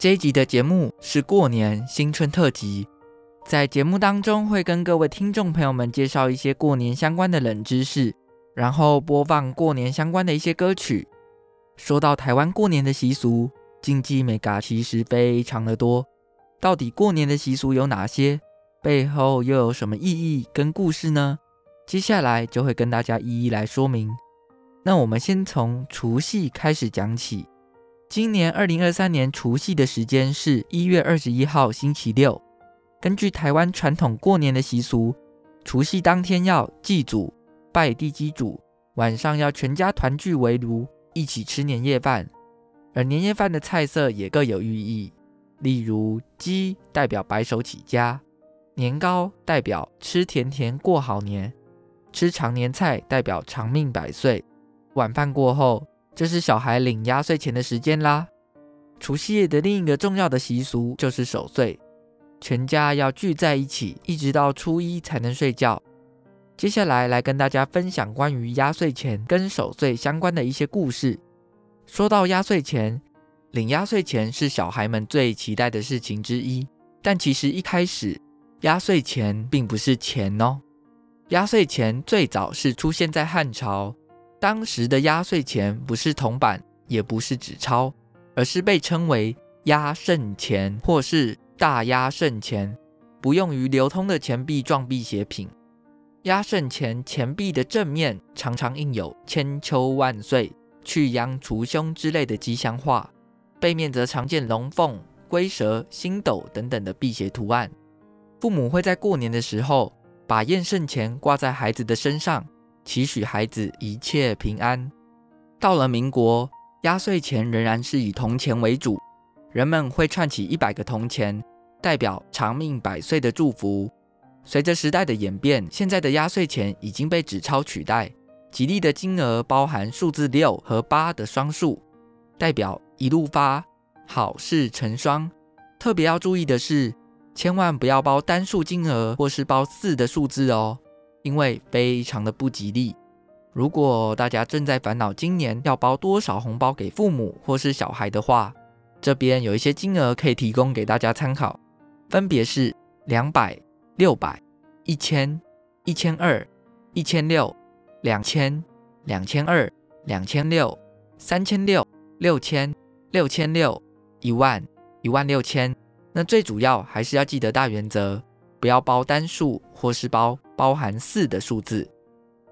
这一集的节目是过年新春特辑，在节目当中会跟各位听众朋友们介绍一些过年相关的冷知识，然后播放过年相关的一些歌曲。说到台湾过年的习俗，禁忌眉角其实非常的多。到底过年的习俗有哪些？背后又有什么意义跟故事呢？接下来就会跟大家一一来说明。那我们先从除夕开始讲起。今年二零二三年除夕的时间是一月二十一号星期六。根据台湾传统过年的习俗，除夕当天要祭祖、拜地基主，晚上要全家团聚围炉，一起吃年夜饭。而年夜饭的菜色也各有寓意，例如鸡代表白手起家，年糕代表吃甜甜过好年，吃长年菜代表长命百岁。晚饭过后，这是小孩领压岁钱的时间啦。除夕夜的另一个重要的习俗就是守岁，全家要聚在一起，一直到初一才能睡觉。接下来来跟大家分享关于压岁钱跟守岁相关的一些故事。说到压岁钱，领压岁钱是小孩们最期待的事情之一。但其实一开始，压岁钱并不是钱哦。压岁钱最早是出现在汉朝。当时的压岁钱不是铜板，也不是纸钞，而是被称为压胜钱或是大压胜钱，不用于流通的钱币状币写品。压胜钱钱币的正面常常印有“千秋万岁”“去殃除凶”之类的吉祥话，背面则常见龙凤、龟蛇、星斗等等的辟邪图案。父母会在过年的时候把验胜钱挂在孩子的身上。祈许孩子一切平安。到了民国，压岁钱仍然是以铜钱为主，人们会串起一百个铜钱，代表长命百岁的祝福。随着时代的演变，现在的压岁钱已经被纸钞取代，吉利的金额包含数字六和八的双数，代表一路发，好事成双。特别要注意的是，千万不要包单数金额或是包四的数字哦。因为非常的不吉利。如果大家正在烦恼今年要包多少红包给父母或是小孩的话，这边有一些金额可以提供给大家参考，分别是两百、六百、一千、一千二、一千六、两千、两千二、两千六、三千六、六千、六千六、一万、一万六千。那最主要还是要记得大原则。不要包单数，或是包包含四的数字。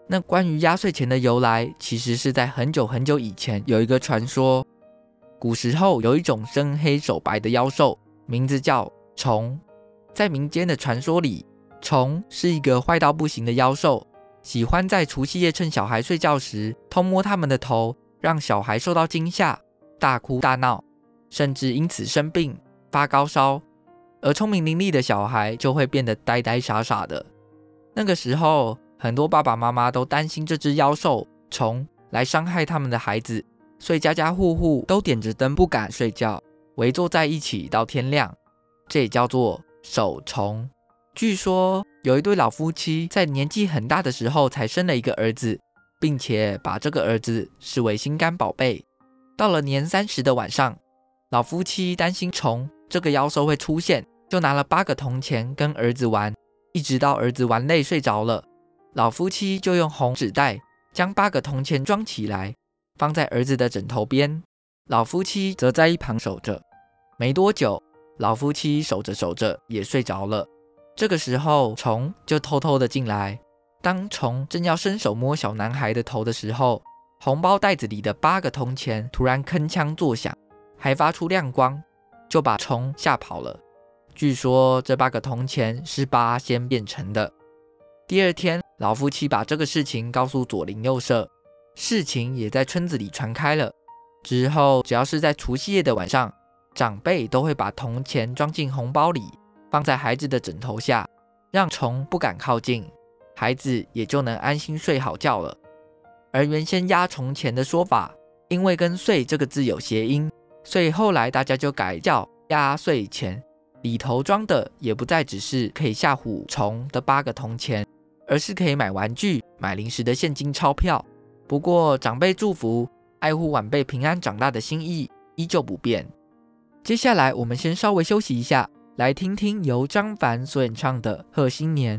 那关于压岁钱的由来，其实是在很久很久以前有一个传说，古时候有一种身黑手白的妖兽，名字叫虫。在民间的传说里，虫是一个坏到不行的妖兽，喜欢在除夕夜趁小孩睡觉时偷摸他们的头，让小孩受到惊吓，大哭大闹，甚至因此生病发高烧。而聪明伶俐的小孩就会变得呆呆傻傻的。那个时候，很多爸爸妈妈都担心这只妖兽虫来伤害他们的孩子，所以家家户户都点着灯不敢睡觉，围坐在一起到天亮。这也叫做守虫。据说有一对老夫妻在年纪很大的时候才生了一个儿子，并且把这个儿子视为心肝宝贝。到了年三十的晚上，老夫妻担心虫这个妖兽会出现，就拿了八个铜钱跟儿子玩，一直到儿子玩累睡着了，老夫妻就用红纸袋将八个铜钱装起来，放在儿子的枕头边，老夫妻则在一旁守着。没多久，老夫妻守着守着也睡着了。这个时候，虫就偷偷的进来。当虫正要伸手摸小男孩的头的时候，红包袋子里的八个铜钱突然铿锵作响，还发出亮光，就把虫吓跑了。据说这八个铜钱是八仙变成的。第二天，老夫妻把这个事情告诉左邻右舍，事情也在村子里传开了。之后，只要是在除夕夜的晚上，长辈都会把铜钱装进红包里，放在孩子的枕头下，让虫不敢靠近，孩子也就能安心睡好觉了。而原先压虫钱的说法，因为跟“岁”这个字有谐音，所以后来大家就改叫压岁钱。里头装的也不再只是可以吓唬虫的八个铜钱，而是可以买玩具、买零食的现金钞票。不过，长辈祝福、爱护晚辈平安长大的心意依旧不变。接下来，我们先稍微休息一下，来听听由张凡所演唱的《贺新年》。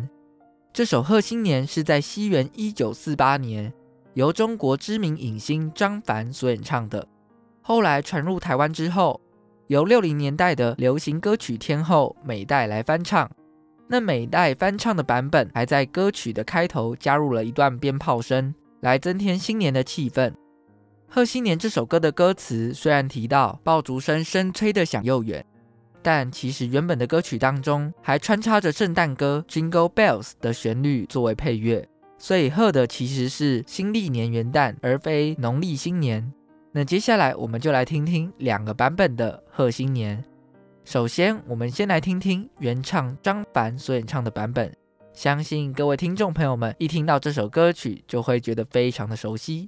这首《贺新年》是在西元一九四八年由中国知名影星张凡所演唱的，后来传入台湾之后。由六零年代的流行歌曲天后美代来翻唱，那美代翻唱的版本还在歌曲的开头加入了一段鞭炮声，来增添新年的气氛。贺新年这首歌的歌词虽然提到爆竹声声催得响又远，但其实原本的歌曲当中还穿插着圣诞歌 Jingle Bells 的旋律作为配乐，所以贺的其实是新历年元旦，而非农历新年。那接下来我们就来听听两个版本的《贺新年》。首先，我们先来听听原唱张凡所演唱的版本。相信各位听众朋友们一听到这首歌曲，就会觉得非常的熟悉。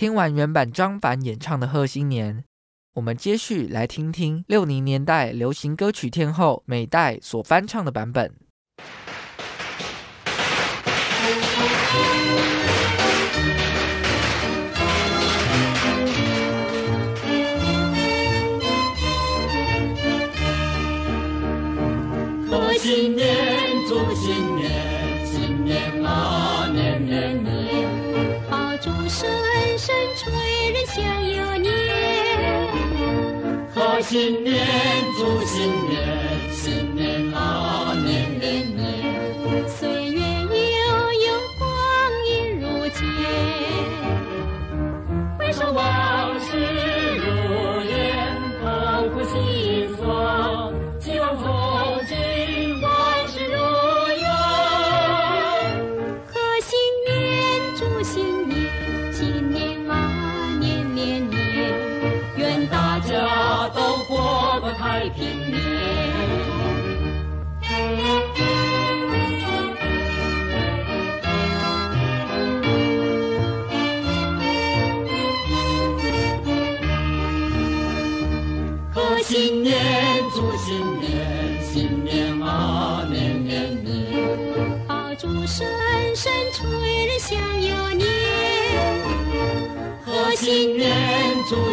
听完原版张凡演唱的《贺新年》，我们接续来听听六零年代流行歌曲天后美代所翻唱的版本。催人想又年。贺新年，祝新年，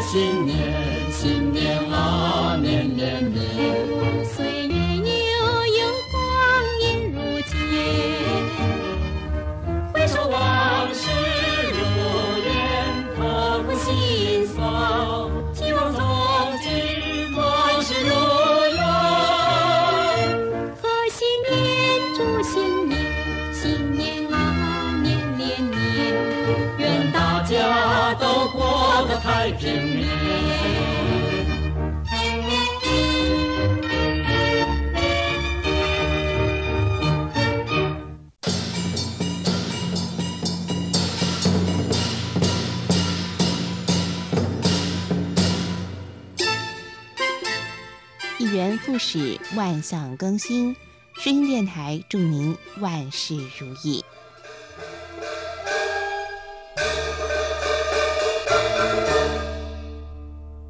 新年，是，万象更新。声音电台祝您万事如意。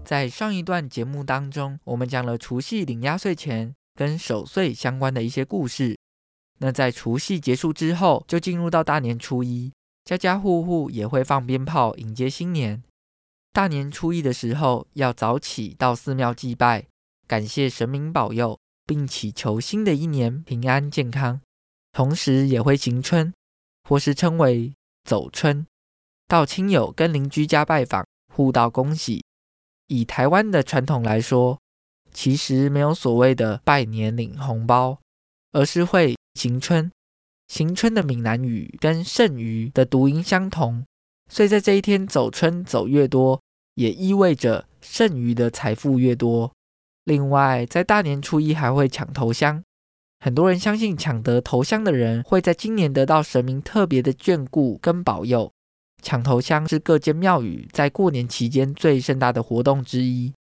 在上一段节目当中，我们讲了除夕领压岁钱跟守岁相关的一些故事。那在除夕结束之后，就进入到大年初一，家家户户也会放鞭炮迎接新年。大年初一的时候，要早起到寺庙祭拜，感谢神明保佑，并祈求新的一年平安健康。同时也会行春，或是称为走春，到亲友跟邻居家拜访，互道恭喜。以台湾的传统来说，其实没有所谓的拜年领红包，而是会行春。行春的闽南语跟剩余的读音相同，所以在这一天走春走越多，也意味着剩余的财富越多。另外，在大年初一还会抢头香，很多人相信抢得头香的人会在今年得到神明特别的眷顾跟保佑。抢头香是各间庙宇在过年期间最盛大的活动之一。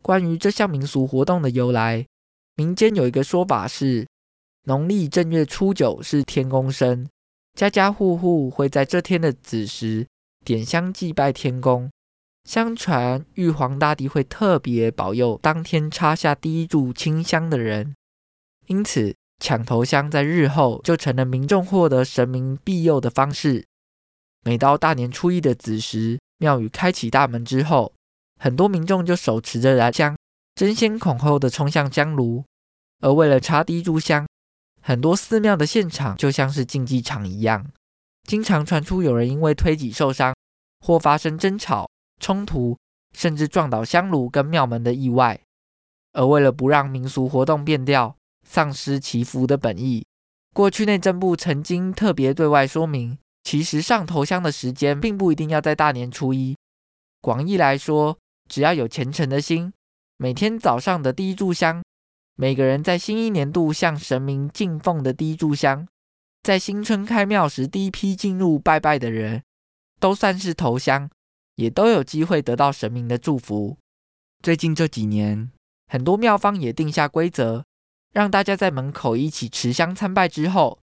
关于这项民俗活动的由来，民间有一个说法是，农历正月初九是天公生，家家户户会在这天的子时点香祭拜天公。相传玉皇大帝会特别保佑当天插下第一炷清香的人，因此抢头香在日后就成了民众获得神明庇佑的方式。每到大年初一的子时，庙宇开启大门之后，很多民众就手持着燃香，争先恐后的冲向香炉。而为了插第一炷香，很多寺庙的现场就像是竞技场一样，经常传出有人因为推挤受伤，或发生争吵、冲突，甚至撞倒香炉跟庙门的意外。而为了不让民俗活动变调，丧失祈福的本意，过去内政部曾经特别对外说明。其实上头香的时间并不一定要在大年初一。广义来说，只要有虔诚的心，每天早上的第一炷香，每个人在新一年度向神明敬奉的第一炷香，在新春开庙时第一批进入拜拜的人，都算是头香，也都有机会得到神明的祝福。最近这几年，很多庙方也定下规则，让大家在门口一起持香参拜之后。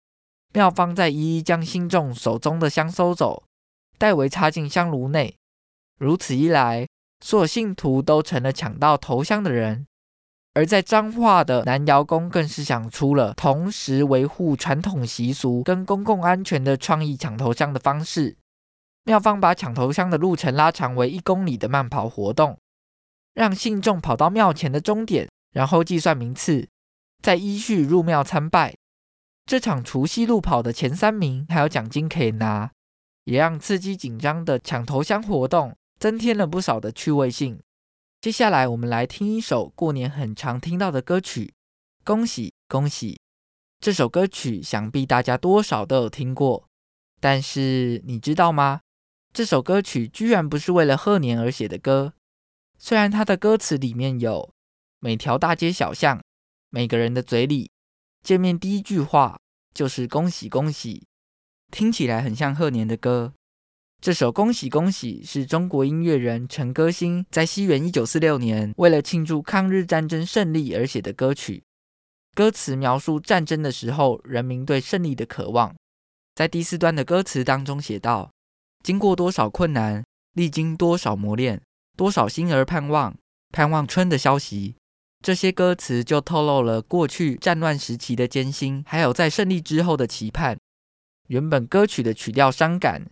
庙方再一一将信众手中的香收走，代为插进香炉内，如此一来，所有信徒都成了抢到头香的人。而在彰化的南瑶宫，更是想出了同时维护传统习俗跟公共安全的创意抢头香的方式。庙方把抢头香的路程拉长为一公里的慢跑活动，让信众跑到庙前的终点，然后计算名次，再依序入庙参拜。这场除夕路跑的前三名还有奖金可以拿，也让刺激紧张的抢头香活动增添了不少的趣味性。接下来，我们来听一首过年很常听到的歌曲，《恭喜恭喜》。这首歌曲想必大家多少都有听过，但是你知道吗？这首歌曲居然不是为了贺年而写的歌。虽然它的歌词里面有“每条大街小巷，每个人的嘴里，见面第一句话就是恭喜恭喜”，听起来很像贺年的歌。这首《恭喜恭喜》是中国音乐人陈歌辛在西元一九四六年为了庆祝抗日战争胜利而写的歌曲。歌词描述战争的时候人民对胜利的渴望。在第四段的歌词当中写道：“经过多少困难，历经多少磨练，多少心儿盼望，盼望春的消息。”这些歌词就透露了过去战乱时期的艰辛，还有在胜利之后的期盼。原本歌曲的曲调伤感。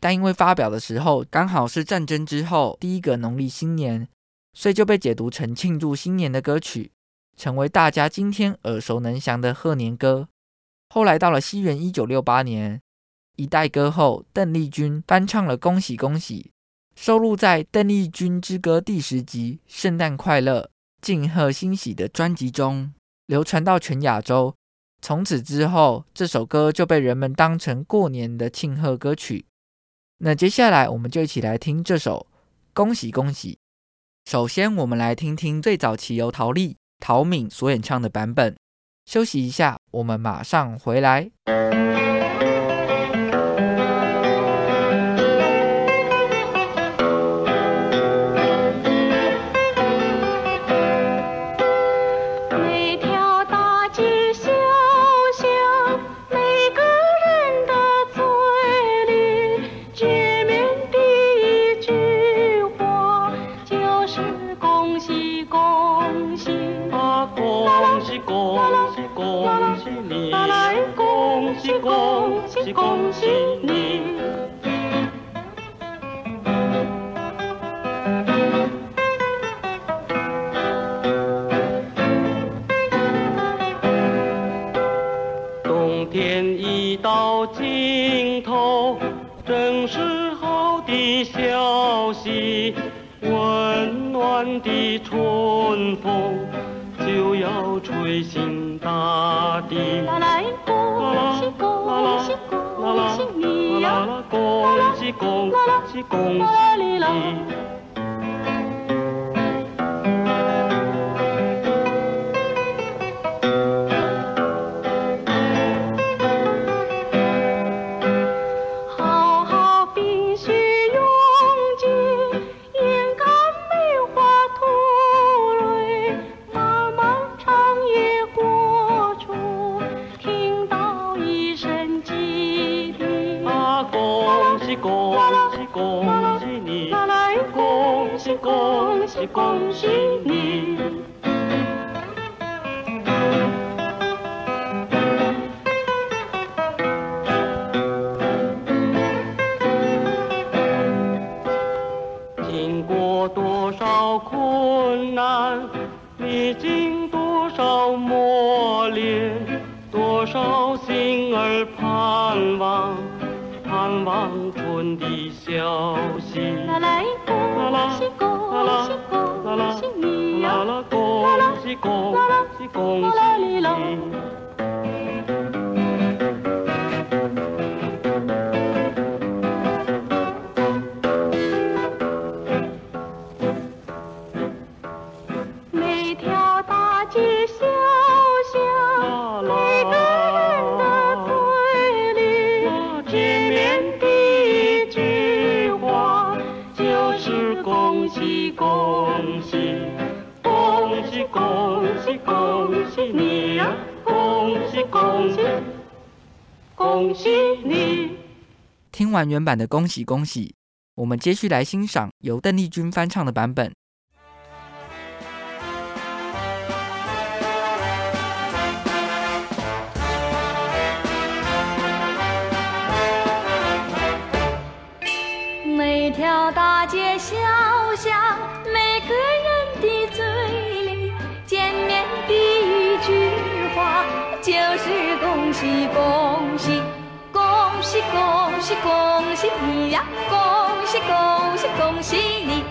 但因为发表的时候刚好是战争之后第一个农历新年，所以就被解读成庆祝新年的歌曲，成为大家今天耳熟能详的贺年歌。后来到了西元一九六八年，一代歌后邓丽君翻唱了《恭喜恭喜》，收录在《邓丽君之歌》第十集《圣诞快乐，敬贺欣喜》的专辑中，流传到全亚洲。从此之后，这首歌就被人们当成过年的庆贺歌曲。那接下来，我们就一起来听这首《恭喜恭喜》。首先，我们来听听最早期由陶丽、陶敏所演唱的版本。休息一下，我们马上回来。恭喜你。冬天已到尽头，正是好的消息，温暖的春风就要吹醒大地。しこんしこんしにこんしに恭喜啦啦恭喜恭喜恭喜你呀啦啦恭喜恭喜恭喜你。听完原版的恭喜恭喜，我们接续来欣赏由邓丽君翻唱的版本。每条大街小巷，每个人的嘴里，见面第一句话就是恭喜恭喜。恭喜恭喜恭喜你呀！恭喜恭喜恭喜你！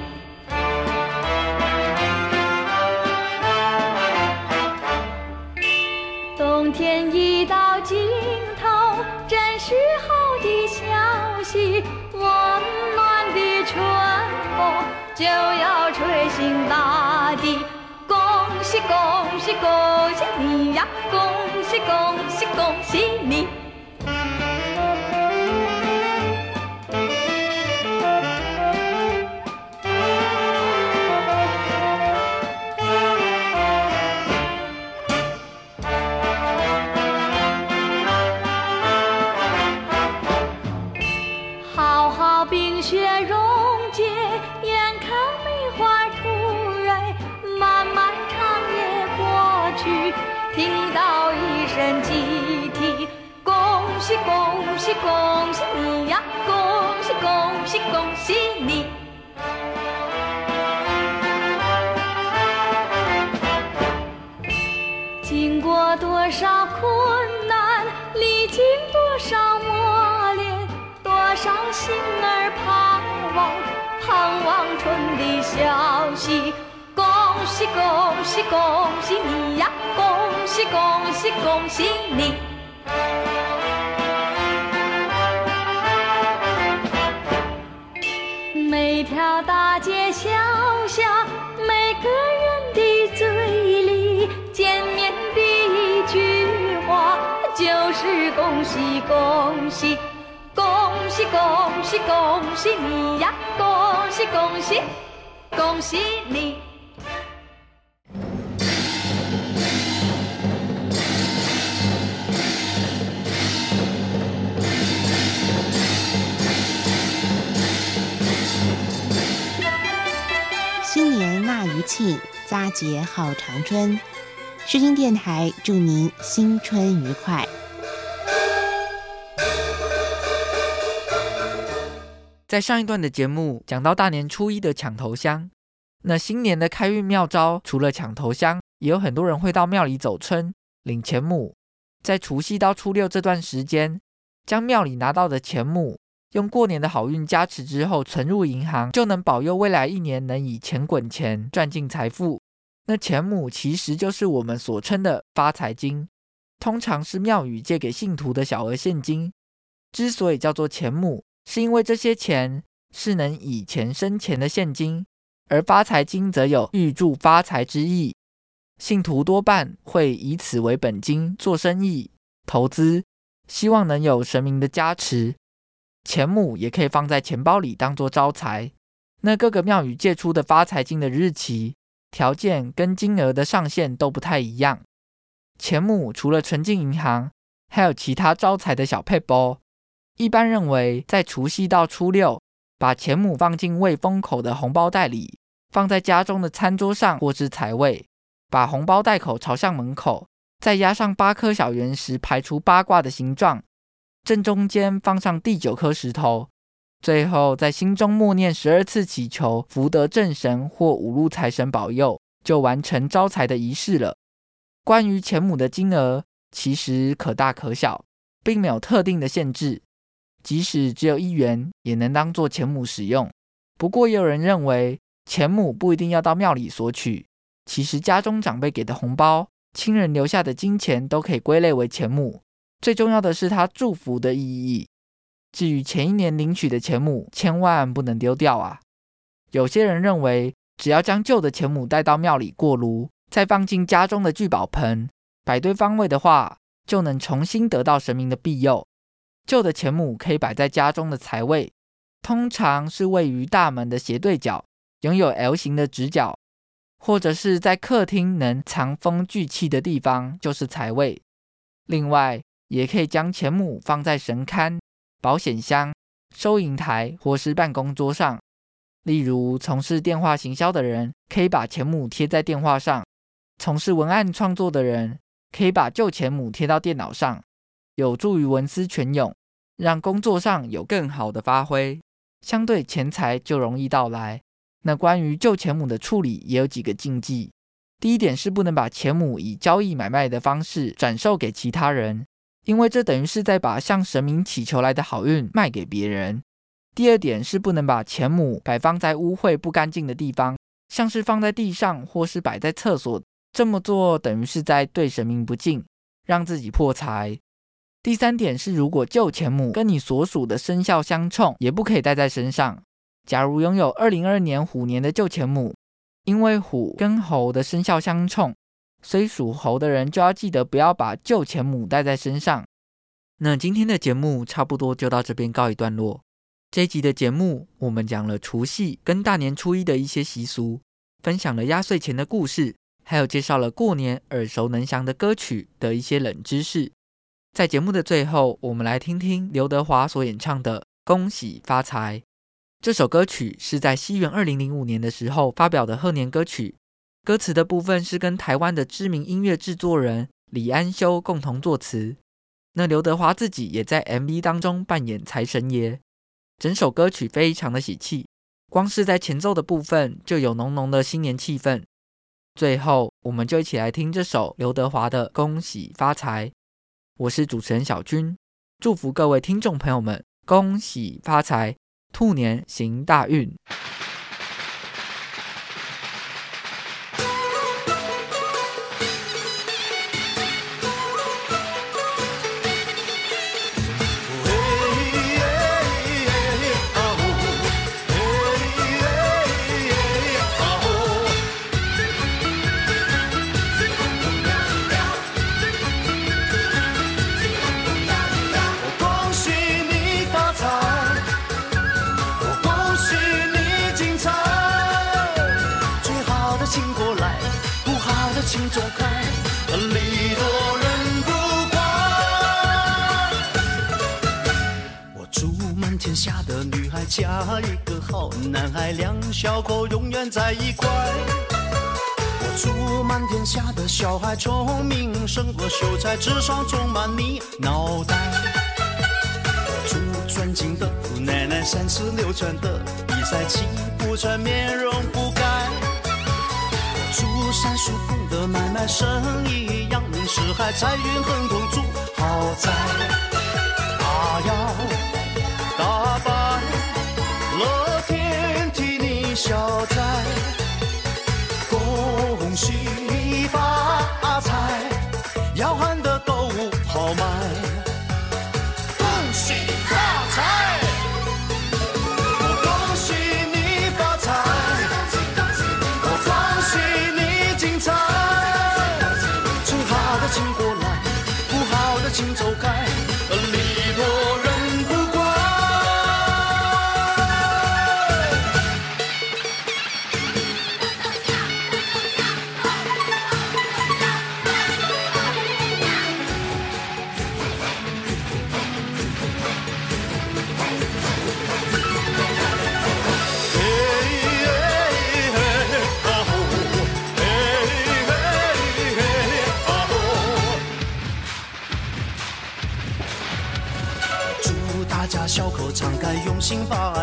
冬天一到尽就要吹醒大地。恭喜恭喜恭喜你呀！恭喜恭喜恭喜多少困难，历经多少磨练，多少心儿盼望，盼望春的消息。恭喜恭喜恭喜你呀！恭喜恭喜恭喜你！每条大街小恭喜恭喜，恭喜恭喜恭喜你呀！恭喜恭喜恭喜你！新年纳余庆佳节号长春，诗经电台祝您新春愉快。在上一段的节目讲到大年初一的抢头香，那新年的开运妙招，除了抢头香，也有很多人会到庙里走春领钱母，在除夕到初六这段时间，将庙里拿到的钱母。用过年的好运加持之后，存入银行，就能保佑未来一年能以钱滚钱，赚进财富。那钱母其实就是我们所称的发财金，通常是庙宇借给信徒的小额现金。之所以叫做钱母，是因为这些钱是能以钱生钱的现金，而发财金则有预祝发财之意。信徒多半会以此为本金做生意、投资，希望能有神明的加持。钱母也可以放在钱包里当做招财。那各个庙宇借出的发财金的日期、条件跟金额的上限都不太一样。钱母除了存进银行，还有其他招财的小配包。一般认为，在除夕到初六，把钱母放进未封口的红包袋里，放在家中的餐桌上或是财位，把红包袋口朝向门口，再压上八颗小圆石，排出八卦的形状。正中间放上第九颗石头，最后在心中默念十二次祈求福德正神或五路财神保佑，就完成招财的仪式了。关于钱母的金额，其实可大可小，并没有特定的限制，即使只有一元，也能当做钱母使用。不过，也有人认为钱母不一定要到庙里索取，其实家中长辈给的红包、亲人留下的金钱，都可以归类为钱母。最重要的是他祝福的意义。至于前一年领取的钱母，千万不能丢掉啊！有些人认为，只要将旧的钱母带到庙里过炉，再放进家中的聚宝盆，摆对方位的话，就能重新得到神明的庇佑。旧的钱母可以摆在家中的财位，通常是位于大门的斜对角，拥有 L 型的直角，或者是在客厅能藏风聚气的地方，就是财位。另外，也可以将钱母放在神龛、保险箱、收银台或是办公桌上。例如，从事电话行销的人可以把钱母贴在电话上；从事文案创作的人可以把旧钱母贴到电脑上，有助于文思泉涌，让工作上有更好的发挥。相对钱财就容易到来。那关于旧钱母的处理也有几个禁忌：第一点是不能把钱母以交易买卖的方式转售给其他人，因为这等于是在把向神明祈求来的好运卖给别人。第二点是不能把钱母摆放在污秽不干净的地方，像是放在地上或是摆在厕所。这么做等于是在对神明不敬，让自己破财。第三点是，如果旧钱母跟你所属的生肖相冲，也不可以带在身上。假如拥有二零二年虎年的旧钱母，因为虎跟猴的生肖相冲，所以属猴的人就要记得不要把旧钱母带在身上。那今天的节目差不多就到这边告一段落。这一集的节目，我们讲了除夕跟大年初一的一些习俗，分享了压岁钱的故事，还有介绍了过年耳熟能详的歌曲的一些冷知识。在节目的最后，我们来听听刘德华所演唱的《恭喜发财》。这首歌曲是在西元二零零五年的时候发表的贺年歌曲，歌词的部分是跟台湾的知名音乐制作人李安修共同作词。那刘德华自己也在 MV 当中扮演财神爷。整首歌曲非常的喜气，光是在前奏的部分就有浓浓的新年气氛。最后，我们就一起来听这首刘德华的《恭喜发财》。我是主持人小军，祝福各位听众朋友们恭喜发财，兔年行大运。男孩，两小口永远在一块。我祝满天下的小孩聪明胜过秀才，智商充满你脑袋。我祝尊敬的姑奶奶三十六转的比赛气不喘，面容不改。我祝三叔公的买卖生意扬名四海，财运亨通住豪宅。啊呀消灾，恭喜发财，要喊得够豪迈。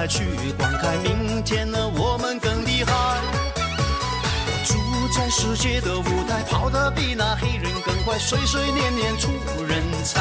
去观看。明天的，我们更厉害。我住在世界的舞台，跑得比那黑人更快，岁岁年年出人才。